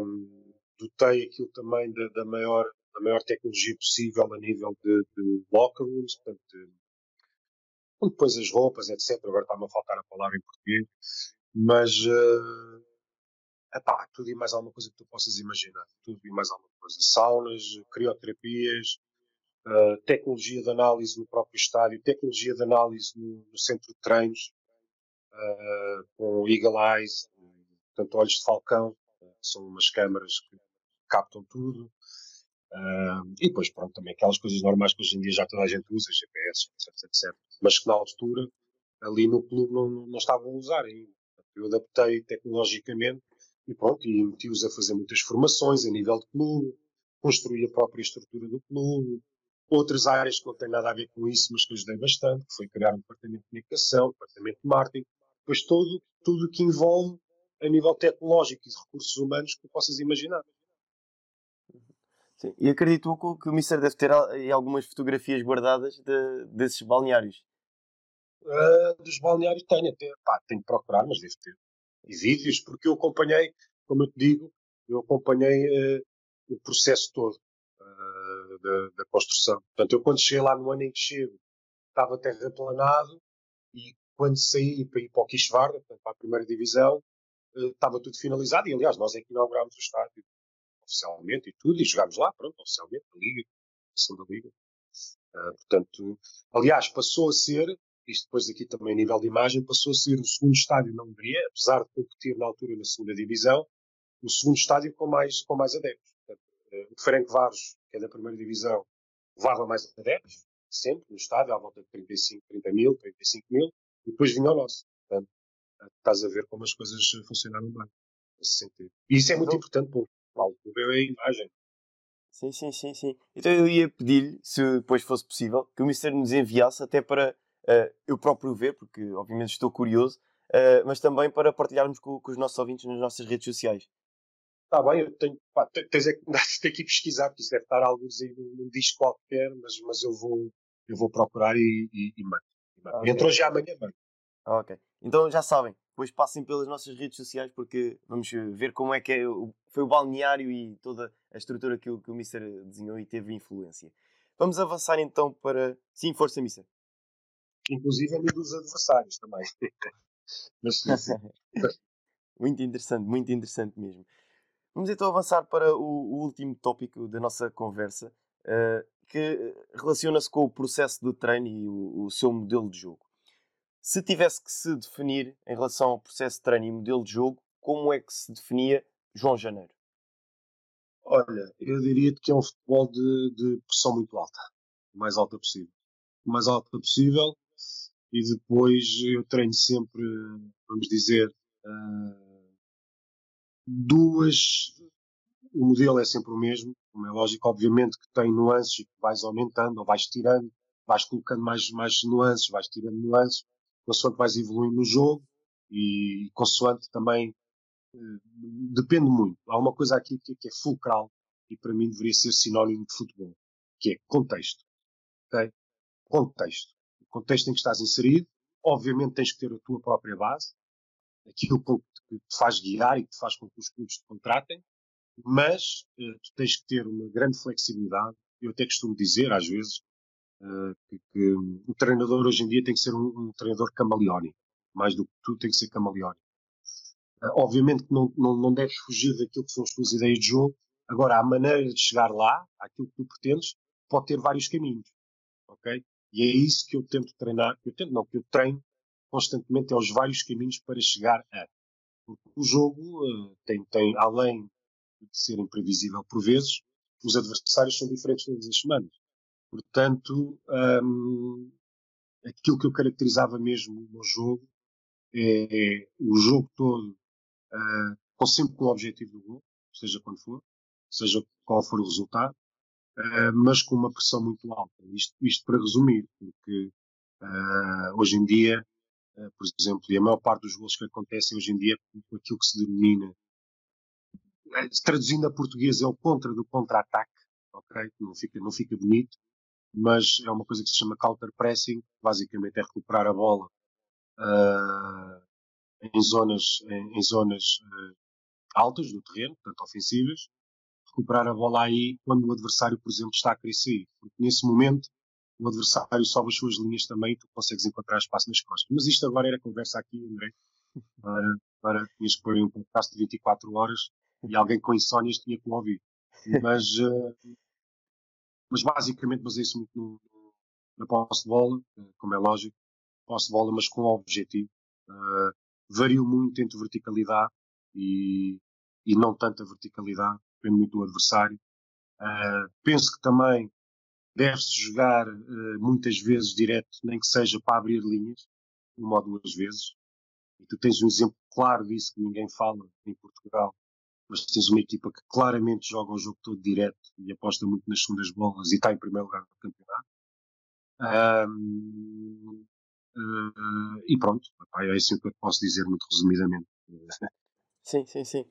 Um, dotei aquilo também da, da, maior, da maior tecnologia possível a nível de, de locker rooms, portanto, de, onde depois as roupas, etc. Agora está-me a faltar a palavra em português, mas uh, epá, tudo e mais alguma coisa que tu possas imaginar. Tudo e mais alguma coisa. Saunas, crioterapias, uh, tecnologia de análise no próprio estádio, tecnologia de análise no, no centro de treinos, uh, com Eagle Eyes, portanto, olhos de falcão, são umas câmaras que captam tudo. Uh, e depois, pronto, também aquelas coisas normais que hoje em dia já toda a gente usa, GPS, etc, etc. Mas que na altura, ali no clube, não, não estavam a usar ainda. Eu adaptei tecnologicamente e pronto, e meti-os a fazer muitas formações a nível de clube, construí a própria estrutura do clube, outras áreas que não têm nada a ver com isso, mas que ajudei bastante, que foi criar um departamento de comunicação, um departamento de marketing, depois todo, tudo o que envolve a nível tecnológico e de recursos humanos que possas imaginar. Sim. E acredito que o Mister deve ter algumas fotografias guardadas de, desses balneários. Uh, dos balneários tenho até, pá, tenho que procurar, mas devo ter. E vídeos, porque eu acompanhei, como eu te digo, eu acompanhei uh, o processo todo da, da, construção. Portanto, eu quando cheguei lá no ano em que chego, estava terraplanado e quando saí para ir para o Quixvarda, para a primeira divisão, eh, estava tudo finalizado e aliás nós é que inaugurámos o estádio oficialmente e tudo e jogámos lá, pronto, oficialmente, a Liga, a segunda Liga. Uh, portanto, aliás, passou a ser, isto depois aqui também a nível de imagem, passou a ser o segundo estádio na Hungria, apesar de competir na altura na segunda divisão, o segundo estádio com mais, com mais adeptos. Portanto, uh, o Ferencváros que é da primeira divisão, levava mais adeptos, sempre, no estádio, à volta de 35, 30 mil, 35 mil, e depois vinha o nosso. Portanto, estás a ver como as coisas funcionaram bem, nesse sentido. E isso é muito Então- importante, pô. O clube é a imagem. Sim, sim, sim, sim. Então eu ia pedir-lhe, se depois fosse possível, que o Mister nos enviasse até para eh, eu próprio ver, porque obviamente estou curioso, eh, mas também para partilharmos com, com os nossos ouvintes nas nossas redes sociais. Está bem, eu tenho, pá, te- tens é que, <laughs> tenho que pesquisar, porque isso deve estar alguns aí num, num disco qualquer, mas, mas eu, vou, eu vou procurar e, e, e mando. E mando. Ok. Entre hoje e amanhã, ok. Então já sabem, depois passem pelas nossas redes sociais porque vamos eh, ver como é que é foi o balneário e toda a estrutura que o, que o Mister desenhou e teve influência. Vamos avançar então para. Sim, força, Mister. Inclusive a dos adversários também. <laughs> mas <laughs> muito interessante, muito interessante mesmo. Vamos então avançar para o, o último tópico da nossa conversa, eh, que relaciona-se com o processo de treino e o, o seu modelo de jogo. Se tivesse que se definir em relação ao processo de treino e modelo de jogo, como é que se definia João Janeiro? Olha, eu diria que é um futebol de, de pressão muito alta. O mais alta possível. O mais alta possível. E depois eu treino sempre, vamos dizer, ah, duas. O modelo é sempre o mesmo, como é lógico. Obviamente que tem nuances e que vais aumentando ou vais tirando, vais colocando mais, mais nuances, vais tirando nuances, consoante vais evoluindo no jogo e consoante também depende muito. Há uma coisa aqui que, é fulcral e para mim deveria ser sinónimo de futebol, que é contexto. ok? Contexto. O contexto em que estás inserido, obviamente tens que ter a tua própria base, aquilo que te faz guiar e que faz com que os clubes te contratem, mas eh, tu tens que ter uma grande flexibilidade. Eu até costumo dizer, às vezes, eh, que, que o treinador hoje em dia tem que ser um, um treinador camaleónico. Mais do que tu, tem que ser camaleónico. Uh, obviamente que não, não, não deves fugir daquilo que são as tuas ideias de jogo. Agora, a maneira de chegar lá, aquilo que tu pretendes, pode ter vários caminhos. Ok? E é isso que eu tento treinar, que eu tento, não, que eu treino constantemente, é os vários caminhos para chegar a. Porque o jogo uh, tem, tem, além de ser imprevisível por vezes, os adversários são diferentes todas as semanas. Portanto, um, aquilo que eu caracterizava mesmo no jogo é, é o jogo todo uh, com sempre com o objetivo do gol, seja quando for, seja qual for o resultado, uh, mas com uma pressão muito alta. Isto, isto para resumir, porque uh, hoje em dia, por exemplo, e a maior parte dos gols que acontecem hoje em dia com aquilo que se denomina, traduzindo a português, é o contra do contra-ataque, ok? Não fica, não fica bonito, mas é uma coisa que se chama counter pressing, basicamente é recuperar a bola em zonas, em, em zonas uh, altas do terreno, portanto ofensivas, recuperar a bola aí quando o adversário, por exemplo, está a sair. Porque nesse momento o adversário sobe as suas linhas também e tu consegues encontrar espaço nas costas. Mas isto agora era conversa aqui, André, para, para tinhas que pôr um podcast de 24 horas e alguém com insónias tinha que o ouvir. Mas, uh, mas basicamente baseia-se muito no, na posse de bola, como é lógico, posse de bola, mas com objetivo. Uh, vario muito entre verticalidade e, e não tanta verticalidade, depende muito do adversário. Uh, penso que também deve-se jogar uh, muitas vezes direto, nem que seja para abrir linhas, uma ou duas vezes. E tu tens um exemplo claro disso que ninguém fala em Portugal, mas tens uma equipa que claramente joga o jogo todo direto e aposta muito nas segundas bolas e está em primeiro lugar no campeonato. Um, Uh, e pronto, é isso que eu posso dizer muito resumidamente. Sim, sim, sim.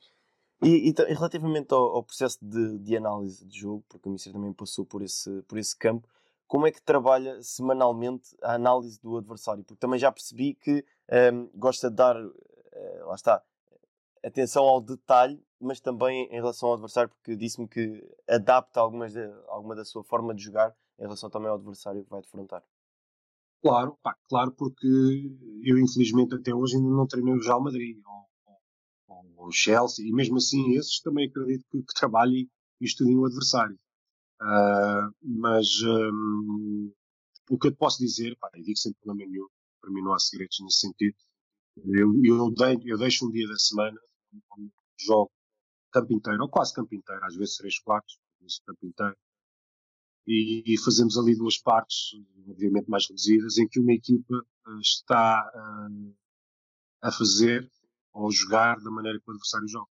E, e, relativamente ao, ao processo de, de, análise de jogo, porque o Mister também passou por esse, por esse campo, como é que trabalha semanalmente a análise do adversário? Porque também já percebi que um, gosta de dar, uh, lá está, atenção ao detalhe, mas também em relação ao adversário, porque disse-me que adapta algumas de, alguma da sua forma de jogar em relação também ao adversário que vai defrontar. Claro, pá, claro, porque eu infelizmente até hoje ainda não treinei o Real Madrid ou, ou, Chelsea, e mesmo assim esses também acredito que, que trabalhem e estudiem o adversário. Uh, mas um, o que eu te posso dizer, pá, eu digo sem problema nenhum, para mim não há segredos nesse sentido. Eu, eu, eu deixo um dia da semana, jogo campo inteiro, ou quase campo inteiro, às vezes três quartos, às campo inteiro, e, e, fazemos ali duas partes, obviamente mais reduzidas, em que uma equipa uh, está uh, a fazer ou jogar da maneira que o adversário joga.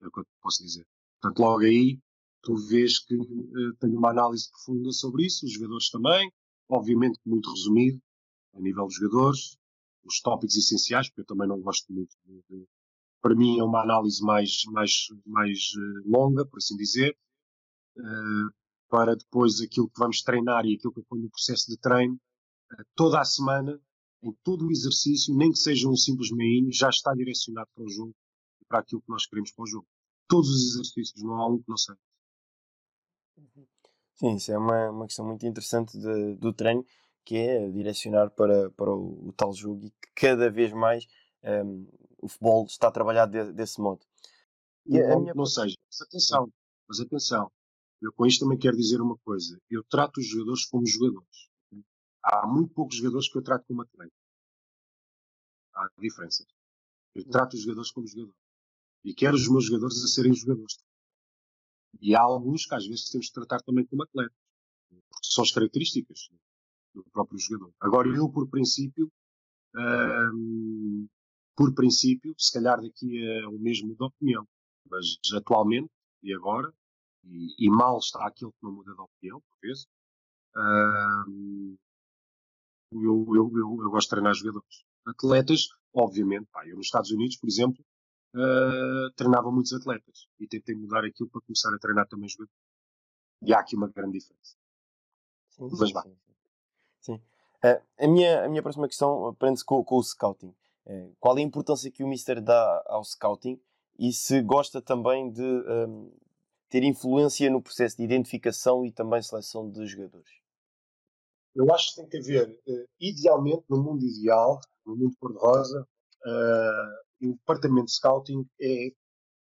É o que eu posso dizer. Portanto, logo aí, tu vês que uh, tenho uma análise profunda sobre isso, os jogadores também, obviamente muito resumido, a nível dos jogadores, os tópicos essenciais, porque eu também não gosto muito de, de para mim é uma análise mais, mais, mais uh, longa, por assim dizer, uh, para depois aquilo que vamos treinar e aquilo que eu ponho no processo de treino, uh, toda a semana, em todo o exercício, nem que seja um simples meinho, já está direcionado para o jogo e para aquilo que nós queremos para o jogo. Todos os exercícios, não há um que não seja. Sim, isso é uma, uma questão muito interessante de, do treino, que é direcionar para, para o, o tal jogo e que cada vez mais um, ehm, o futebol está trabalhado de, desse modo. E não, minha... não seja, mas atenção, mas atenção, eu com isto também quero dizer uma coisa, eu trato os jogadores como jogadores. Há muito poucos jogadores que eu trato como atleta. Há diferenças. Eu trato os jogadores como jogadores. E quero os meus jogadores a serem jogadores. E há alguns que às vezes temos de tratar também como atletas. Porque são as características do próprio jogador. Agora, eu, por princípio, hum, por princípio, se calhar daqui a um mês muda de opinião. Mas atualmente, e agora, e, e, mal está aquilo que não muda de opinião, por vezes, uh, eu, eu, eu, eu, gosto de treinar jogadores. Atletas, obviamente, pá, eu nos Estados Unidos, por exemplo, uh, treinava muitos atletas e tentei mudar aquilo para começar a treinar também jogadores. E há aqui uma grande diferença. Sim, Mas vá. Sim, sim. Uh, a, minha, a minha próxima questão prende-se com, com o scouting. Eh, qual é a importância que o Mister dá ao scouting e se gosta também de um, ehm, ter influência no processo de identificação e também seleção de jogadores? Eu acho que tem que haver, uh, idealmente, no mundo ideal, no mundo cor-de-rosa, uh, o departamento de scouting é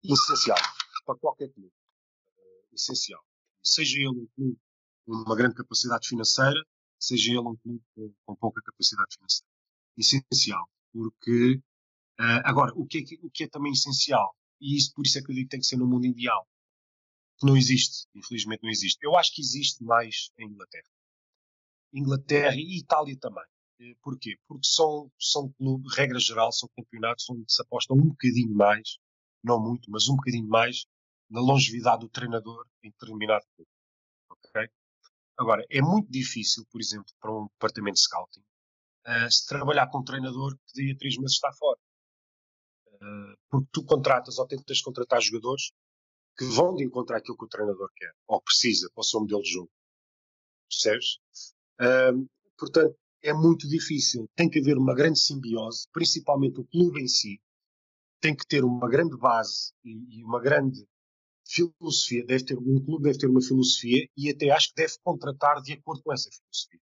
essencial para qualquer clube. Uh, essencial. Seja ele um clube com uma grande capacidade financeira, seja ele um clube com, pouca capacidade financeira. Essencial porque agora o que, é, o que é também essencial e isso por isso é que eu digo que tem que ser no mundo ideal que não existe, infelizmente não existe. Eu acho que existe mais em Inglaterra. Inglaterra e Itália também. Eh, porquê? Porque são, são clubes, regra geral, são campeonatos onde se aposta um bocadinho mais, não muito, mas um bocadinho mais, na longevidade do treinador em determinado clube. Okay? Agora, é muito difícil, por exemplo, para um departamento de scouting, uh, se trabalhar com um treinador que daí a três meses está fora. Uh, porque tu contratas ou tentas contratar jogadores que vão de encontrar aquilo que o treinador quer ou precisa para o seu modelo de jogo. Percebes? Portanto, é muito difícil. Tem que haver uma grande simbiose, principalmente o clube em si. Tem que ter uma grande base e, e uma grande filosofia. Deve ter, um clube deve ter uma filosofia e até acho que deve contratar de acordo com essa filosofia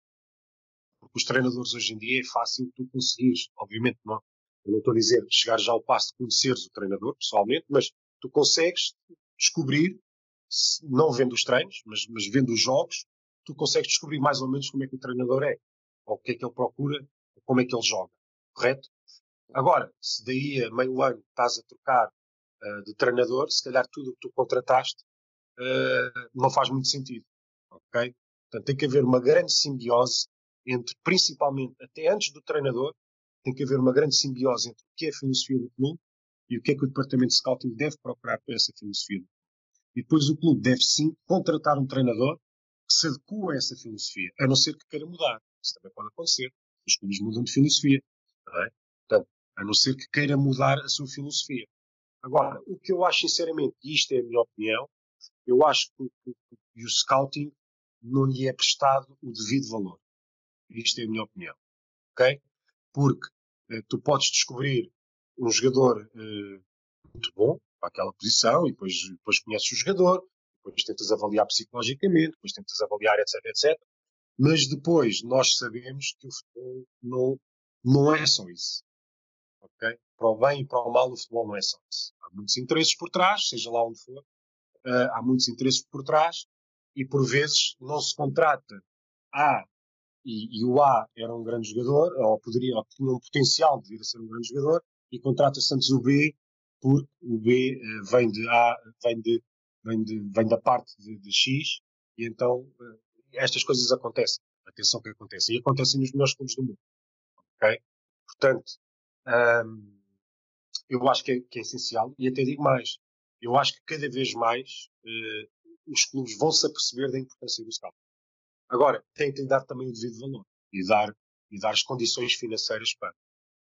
os treinadores hoje em dia é fácil tu conseguires, obviamente não, eu não estou a dizer chegar já ao passo de conheceres o treinador pessoalmente, mas tu consegues descobrir, não vendo os treinos, mas, mas vendo os jogos, tu consegues descobrir mais ou menos como é que o treinador é, ou o que é que ele procura, como é que ele joga, correto? Agora, se daí a meio ano estás a trocar uh, de treinador, se calhar tudo o que tu contrataste uh, não faz muito sentido, ok? Portanto, tem que haver uma grande simbiose entre, principalmente, até antes do treinador, tem que haver uma grande simbiose entre o que é a filosofia do clube e o que é que o departamento de scouting deve procurar para essa filosofia. E depois o clube deve sim contratar um treinador que se adequa a essa filosofia, a não ser que queira mudar. Isso também pode acontecer. Os clubes mudam de filosofia. É? Portanto, a não ser que queira mudar a sua filosofia. Agora, o que eu acho sinceramente, e isto é a minha opinião, eu acho que, que, que o scouting não lhe é prestado o devido valor. Isto é a minha opinião. Ok? Porque eh, tu podes descobrir um jogador eh, muito bom para aquela posição e depois, depois conheces o jogador, depois tentas avaliar psicologicamente, depois tentas avaliar, etc, etc. Mas depois nós sabemos que o futebol não, não é só isso. Ok? Para o bem e para o mal, o futebol não é só isso. Há muitos interesses por trás, seja lá onde for. Uh, há muitos interesses por trás e por vezes não se contrata A e, e, o A era um grande jogador, ou poderia, ou tinha um potencial de vir a ser um grande jogador, e contrata-se antes o B, porque o B uh, vem de A, vem, de, vem, de, vem da parte de, de X, E então estas coisas acontecem. Atenção que acontecem. E acontecem nos melhores clubes do mundo. Ok? Portanto, hum, eu acho que é, que é, essencial. E até digo mais. Eu acho que cada vez mais uh, os clubes vão se aperceber da importância do scout. Agora, tem que lhe dar também o devido valor. E dar, e dar as condições financeiras para.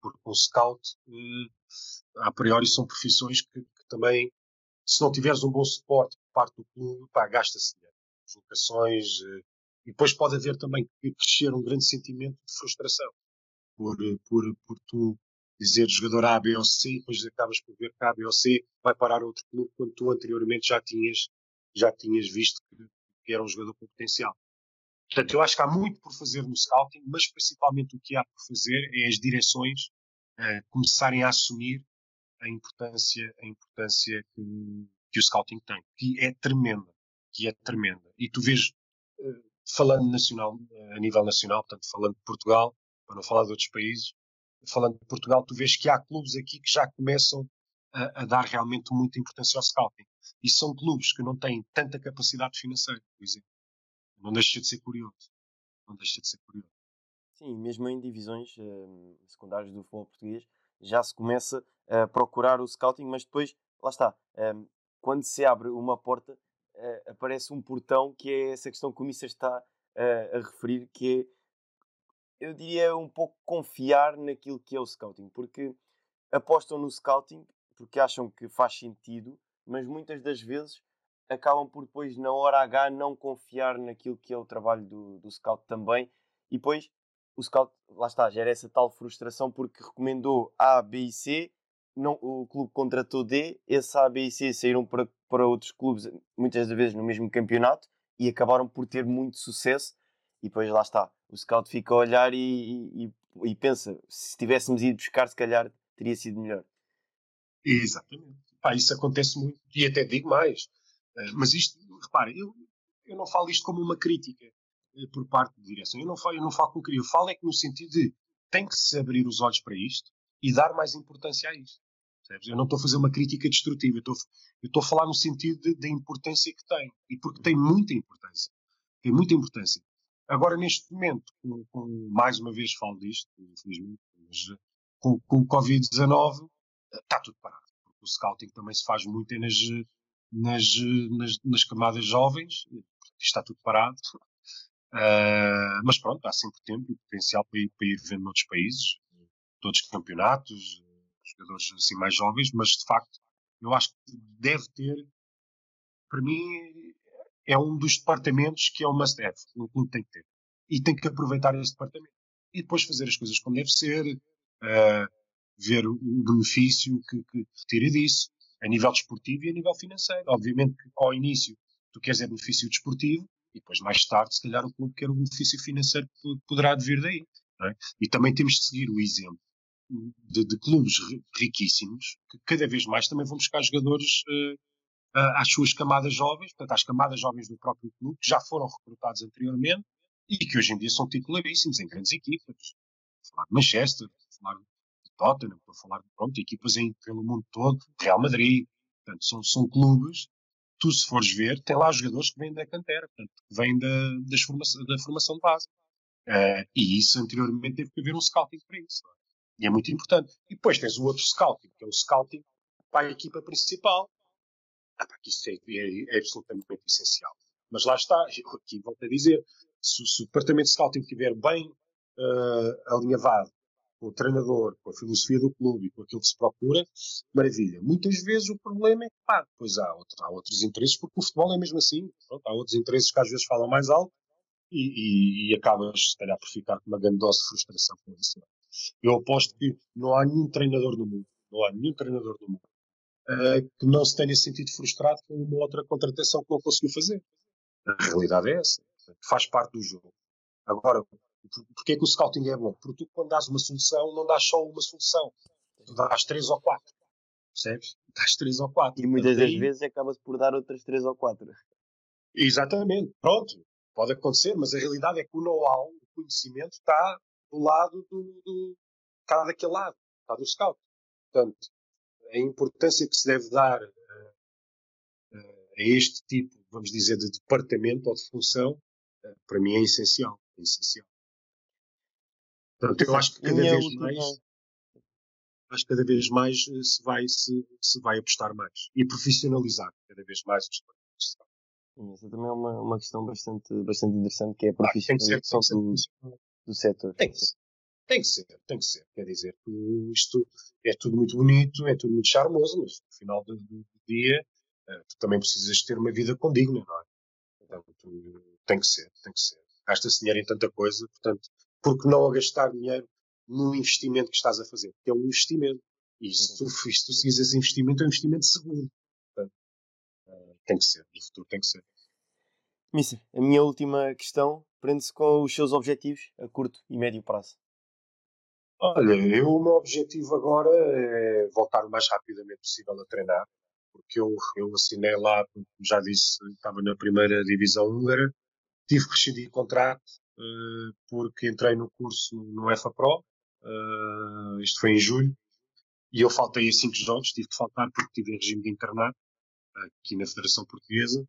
Porque um scout, uh, a priori, são profissões que, que também, se não tiveres um bom suporte por parte do clube, pá, gasta-se dinheiro. Deslocações, uh, e depois pode haver também que crescer um grande sentimento de frustração por, por, por tu dizer jogador A, B ou C, depois acabas por ver que A, B ou C vai parar outro clube quando tu anteriormente já tinhas, já tinhas visto que, que era um jogador com potencial. Portanto, eu acho que há muito por fazer no scouting, mas principalmente o que há por fazer é as direções uh, começarem a assumir a importância, a importância que, que o scouting tem, que é tremenda, que é tremenda. E tu vês uh, falando nacional, a nível nacional, portanto, falando de Portugal, para não falar de outros países, falando de Portugal, tu vês que há clubes aqui que já começam a, a dar realmente muita importância ao scouting. E são clubes que não têm tanta capacidade financeira, por exemplo. Não deixa de ser curioso. Não deixa de ser curioso. Sim, mesmo em divisões uh, secundárias do futebol português, já se começa a procurar o scouting, mas depois, lá está, um, quando se abre uma porta, uh, aparece um portão que é essa questão que o Mister está uh, a referir, que é, eu diria, um pouco confiar naquilo que é o scouting, porque apostam no scouting porque acham que faz sentido, mas muitas das vezes acabam por depois, na hora H, não confiar naquilo que é o trabalho do, do scout também, e depois o scout, lá está, gera essa tal frustração porque recomendou A, B e C não, o clube contratou D, esse A, B e C saíram para, para outros clubes, muitas vezes no mesmo campeonato, e acabaram por ter muito sucesso. E depois lá está, o scout fica a olhar e, e, e pensa: se tivéssemos ido buscar, se calhar teria sido melhor. Exatamente. Pá, isso acontece muito, e até digo mais. Eh, mas isto, repare, eu, eu não falo isto como uma crítica por parte da direção. Eu não falo, eu não falo como crítica. Eu falo é que no sentido de tem que se abrir os olhos para isto e dar mais importância a isto. Percebes? Eu não estou a fazer uma crítica destrutiva, eu estou, eu estou a falar no sentido da importância que tem. E porque tem muita importância. Tem muita importância. Agora, neste momento, com, com mais uma vez falo disto, infelizmente, mas com, com o Covid-19 está tudo parado. Porque o scouting também se faz muito nas, nas, nas, nas camadas jovens, está tudo parado. Uh, mas pronto, há sempre tempo e potencial para ir, para ir vendo noutros países todos os campeonatos, jogadores assim mais jovens, mas de facto eu acho que deve ter, para mim, é um dos departamentos que é o must-have, um clube tem que ter. E tem que aproveitar esse departamento. E depois fazer as coisas como deve ser, uh, ver o benefício que, que retira disso, a nível desportivo e a nível financeiro. Obviamente que ao início tu queres é benefício desportivo, e depois mais tarde, se calhar, o clube quer o benefício financeiro que poderá vir daí. É? E também temos de seguir o exemplo de, de, clubes riquíssimos que cada vez mais também vão buscar jogadores uh, às suas camadas jovens, portanto, às camadas jovens do próprio clube, que já foram recrutados anteriormente e que hoje em dia são titularíssimos em grandes equipas. Falar de Manchester, falar de Tottenham, estou a falar de pronto, equipas em, pelo mundo todo, Real Madrid. Portanto, são, são clubes tu se fores ver, tem lá jogadores que vêm da cantera, portanto, vêm da, formação, da formação de base. Uh, e isso anteriormente teve que haver um scouting para isso. É? E é muito importante. E depois tens o outro scouting, que é o scouting para a equipa principal. Ah, pá, que isso é, é, é, absolutamente essencial. Mas lá está, aqui volto a dizer, se, se o departamento de scouting estiver bem uh, alinhavado com o treinador, com a filosofia do clube com aquilo que se procura, maravilha. Muitas vezes o problema é que, pá, depois há, outro, há outros interesses, porque o futebol é mesmo assim. Pronto, há outros interesses que às vezes falam mais alto e, e, e acabas, se calhar, por ficar com uma grande dose de frustração com isso. Eu aposto que não há nenhum treinador no mundo, não há nenhum treinador no mundo uh, que não se tenha sentido frustrado com uma outra contratação que não conseguiu fazer. A realidade é essa. Faz parte do jogo. Agora, porque é que o scouting é bom? Porque tu, quando dás uma solução, não dás só uma solução. Tu dás três ou quatro. Percebes? <laughs> Dás três ou quatro. E muitas das vezes acaba-se por dar outras três ou quatro. Exatamente. Pronto. Pode acontecer, mas a realidade é que o know-how, o conhecimento, está do lado do, do está daquele lado, está do scout. Portanto, a importância que se deve dar uh, uh, a este tipo vamos dizer, de departamento ou de função, uh, para mim é essencial. É essencial. Portanto, eu acho que cada vez última... mais acho que cada vez mais eh, se vai, se, se vai apostar mais e profissionalizar cada vez mais os departamentos essa também é uma, uma questão bastante, bastante interessante, que é a profissionalização ah, do, do setor. Tem que, ser, tem que ser, tem que ser. Quer dizer, isto é tudo muito bonito, é tudo muito charmoso, mas no final do, do dia uh, tu também precisas ter uma vida condigna, não é? Portanto, tem que ser, tem que ser. Gasta-se dinheiro em tanta coisa, portanto, porque não a gastar dinheiro no investimento que estás a fazer? Porque é um investimento. E se tu, se tu seguires esse investimento, é um investimento seguro. Portanto, uh, tem que ser, no futuro tem que ser. Missa, a minha última questão prende-se com os seus objetivos a curto e médio prazo. Olha, eu, o meu objetivo agora é voltar o mais rapidamente possível a treinar, porque eu, eu assinei lá, como já disse, estava na primeira divisão húngara, tive que rescindir contrato porque entrei no curso no, EFA Pro, uh, isto foi em julho, e eu faltei a cinco jogos, tive que faltar porque tive em regime de internato aqui na Federação Portuguesa,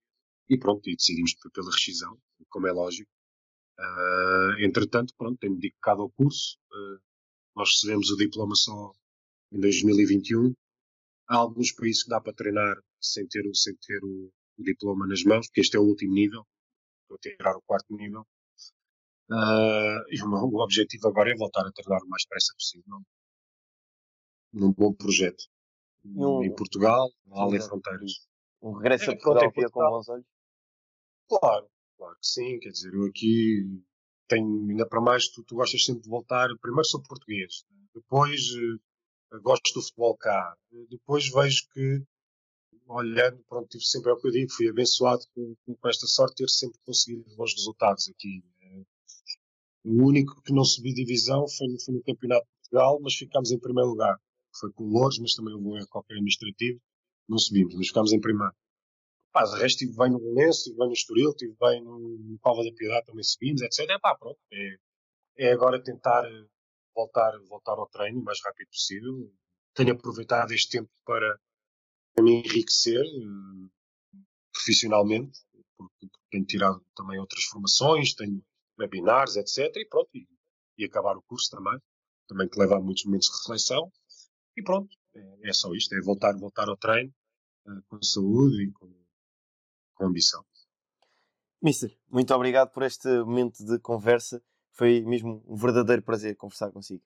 e pronto, e decidimos pela rescisão, como é lógico. Uh, entretanto, pronto, tenho-me dedicado ao curso. Nós recebemos o diploma só em 2021. Há alguns países que dá para treinar sem ter, sem ter o, o diploma nas mãos, porque este é o último nível. A tirar o quarto nível. Uh, e o meu objetivo agora é voltar a treinar o mais depressa possível num bom projeto. Um, em Portugal, além fronteiras. Um regresso é, a Portugal, Portugal com bons olhos? Claro, claro que sim. Quer dizer, eu aqui tenho, ainda para mais, tu, tu gostas sempre de voltar. Primeiro sou português, depois uh, gosto do futebol cá, depois vejo que, olhando, pronto, tive sempre, é o que eu digo, fui abençoado com, com esta sorte de ter sempre conseguido bons resultados aqui. O único que não subi divisão foi, foi no Campeonato de Portugal, mas ficámos em primeiro lugar. Foi com o Louros, mas também houve um erro qualquer administrativo. Não subimos, mas ficámos em primeiro. Pá, de resto estive bem no Belenense, estive bem no Estoril, estive bem no, Cova da Piedade, também subimos, etc. É pá, pronto. É, é agora tentar eh, voltar, voltar ao treino o mais rápido possível. Tenho aproveitado este tempo para, para me enriquecer uh, profissionalmente, porque, porque, tenho tirado também outras formações, tenho webinars, etc. E pronto, e, e acabar o curso também, também que leva a muitos momentos de reflexão. E pronto, é, é só isto, é voltar, voltar ao treino uh, com saúde e com com ambição. Mister, muito obrigado por este momento de conversa. Foi mesmo um verdadeiro prazer conversar consigo.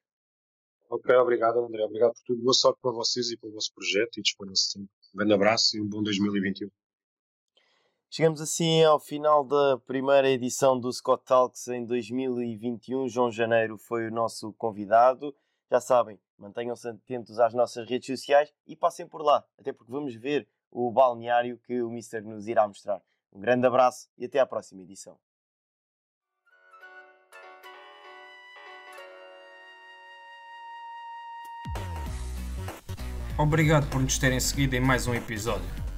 Ok, obrigado André. Obrigado por tudo. Boa sorte para vocês e pelo vosso projeto e disponham-se sempre. Um grande abraço e um bom 2021. Chegamos assim ao final da primeira edição do Scott Talks em 2021. João Janeiro foi o nosso convidado. Já sabem, mantenham-se atentos às nossas redes sociais e passem por lá, até porque vamos ver o balneário que o Mister nos irá mostrar. Um grande abraço e até à próxima edição. Obrigado por nos terem seguido em mais um episódio.